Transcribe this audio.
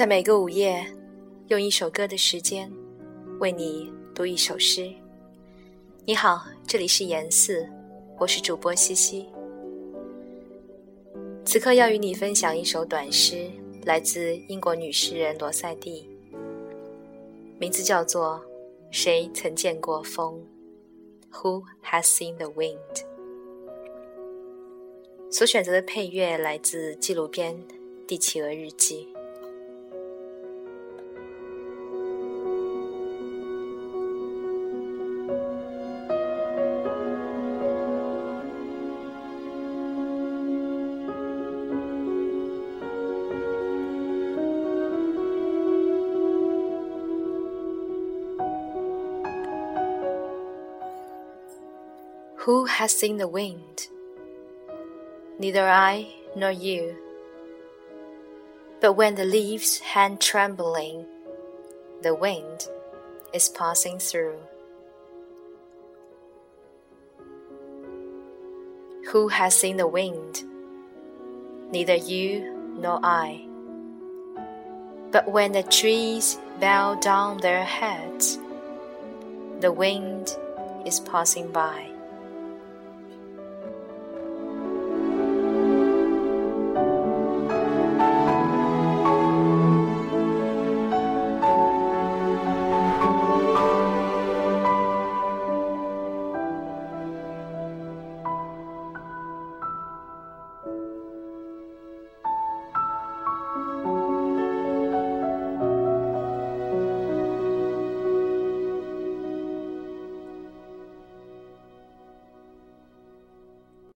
在每个午夜，用一首歌的时间，为你读一首诗。你好，这里是言四，我是主播西西。此刻要与你分享一首短诗，来自英国女诗人罗塞蒂，名字叫做《谁曾见过风》？Who has seen the wind？所选择的配乐来自纪录片《帝企鹅日记》。Who has seen the wind? Neither I nor you. But when the leaves hang trembling, the wind is passing through. Who has seen the wind? Neither you nor I. But when the trees bow down their heads, the wind is passing by.